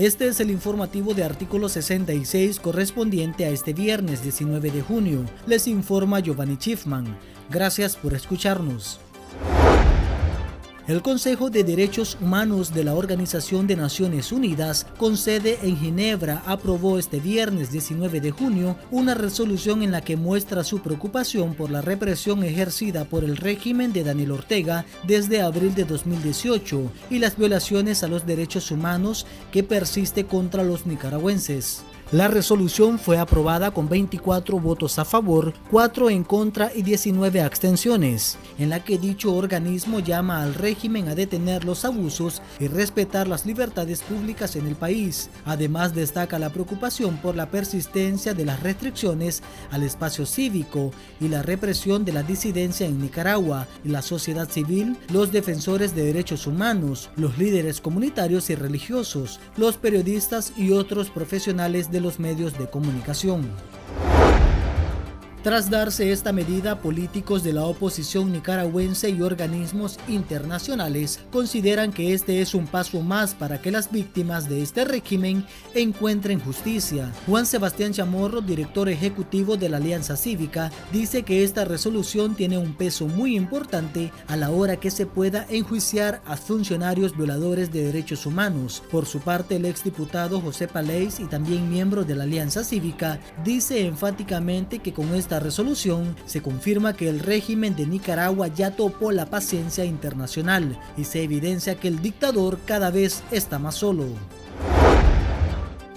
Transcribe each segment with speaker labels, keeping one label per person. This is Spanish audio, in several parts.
Speaker 1: Este es el informativo de artículo 66 correspondiente a este viernes 19 de junio. Les informa Giovanni Schiffman. Gracias por escucharnos. El Consejo de Derechos Humanos de la Organización de Naciones Unidas, con sede en Ginebra, aprobó este viernes 19 de junio una resolución en la que muestra su preocupación por la represión ejercida por el régimen de Daniel Ortega desde abril de 2018 y las violaciones a los derechos humanos que persiste contra los nicaragüenses. La resolución fue aprobada con 24 votos a favor, 4 en contra y 19 abstenciones, en la que dicho organismo llama al régimen a detener los abusos y respetar las libertades públicas en el país. Además destaca la preocupación por la persistencia de las restricciones al espacio cívico y la represión de la disidencia en Nicaragua la sociedad civil, los defensores de derechos humanos, los líderes comunitarios y religiosos, los periodistas y otros profesionales de los medios de comunicación. Tras darse esta medida, políticos de la oposición nicaragüense y organismos internacionales consideran que este es un paso más para que las víctimas de este régimen encuentren justicia. Juan Sebastián Chamorro, director ejecutivo de la Alianza Cívica, dice que esta resolución tiene un peso muy importante a la hora que se pueda enjuiciar a funcionarios violadores de derechos humanos. Por su parte, el exdiputado José Palés y también miembro de la Alianza Cívica dice enfáticamente que con esta resolución se confirma que el régimen de Nicaragua ya topó la paciencia internacional y se evidencia que el dictador cada vez está más solo.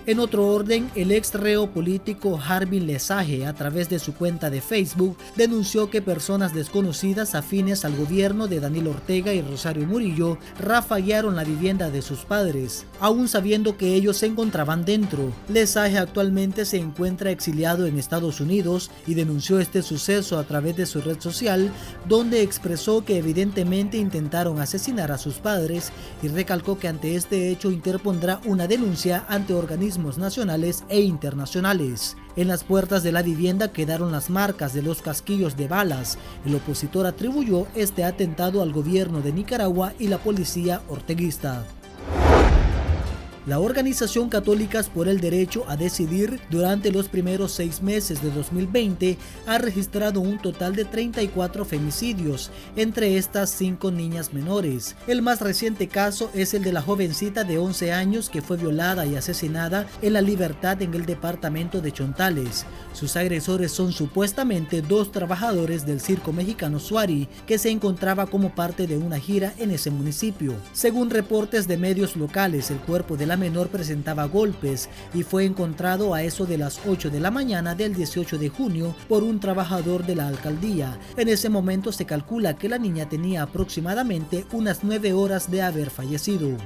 Speaker 1: En otro orden, el ex reo político Harbin Lesage, a través de su cuenta de Facebook, denunció que personas desconocidas afines al gobierno de Daniel Ortega y Rosario Murillo rafaguearon la vivienda de sus padres, aún sabiendo que ellos se encontraban dentro. Lesage actualmente se encuentra exiliado en Estados Unidos y denunció este suceso a través de su red social, donde expresó que evidentemente intentaron asesinar a sus padres y recalcó que ante este hecho interpondrá una denuncia ante organismos nacionales e internacionales. En las puertas de la vivienda quedaron las marcas de los casquillos de balas. El opositor atribuyó este atentado al gobierno de Nicaragua y la policía orteguista. La Organización Católicas por el Derecho a Decidir durante los primeros seis meses de 2020 ha registrado un total de 34 femicidios, entre estas cinco niñas menores. El más reciente caso es el de la jovencita de 11 años que fue violada y asesinada en la libertad en el departamento de Chontales. Sus agresores son supuestamente dos trabajadores del circo mexicano Suari que se encontraba como parte de una gira en ese municipio. Según reportes de medios locales, el cuerpo de la menor presentaba golpes y fue encontrado a eso de las 8 de la mañana del 18 de junio por un trabajador de la alcaldía. En ese momento se calcula que la niña tenía aproximadamente unas 9 horas de haber fallecido.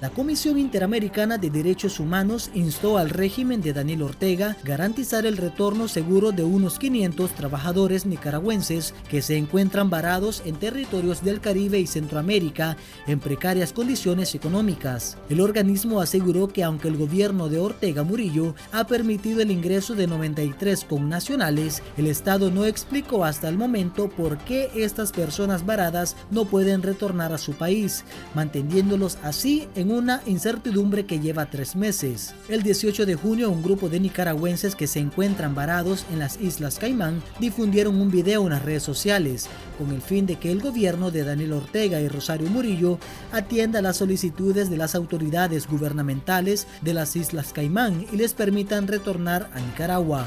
Speaker 1: La Comisión Interamericana de Derechos Humanos instó al régimen de Daniel Ortega garantizar el retorno seguro de unos 500 trabajadores nicaragüenses que se encuentran varados en territorios del Caribe y Centroamérica en precarias condiciones económicas. El organismo aseguró que aunque el gobierno de Ortega Murillo ha permitido el ingreso de 93 connacionales, el Estado no explicó hasta el momento por qué estas personas varadas no pueden retornar a su país, manteniéndolos así una incertidumbre que lleva tres meses. El 18 de junio, un grupo de nicaragüenses que se encuentran varados en las Islas Caimán difundieron un video en las redes sociales con el fin de que el gobierno de Daniel Ortega y Rosario Murillo atienda las solicitudes de las autoridades gubernamentales de las Islas Caimán y les permitan retornar a Nicaragua.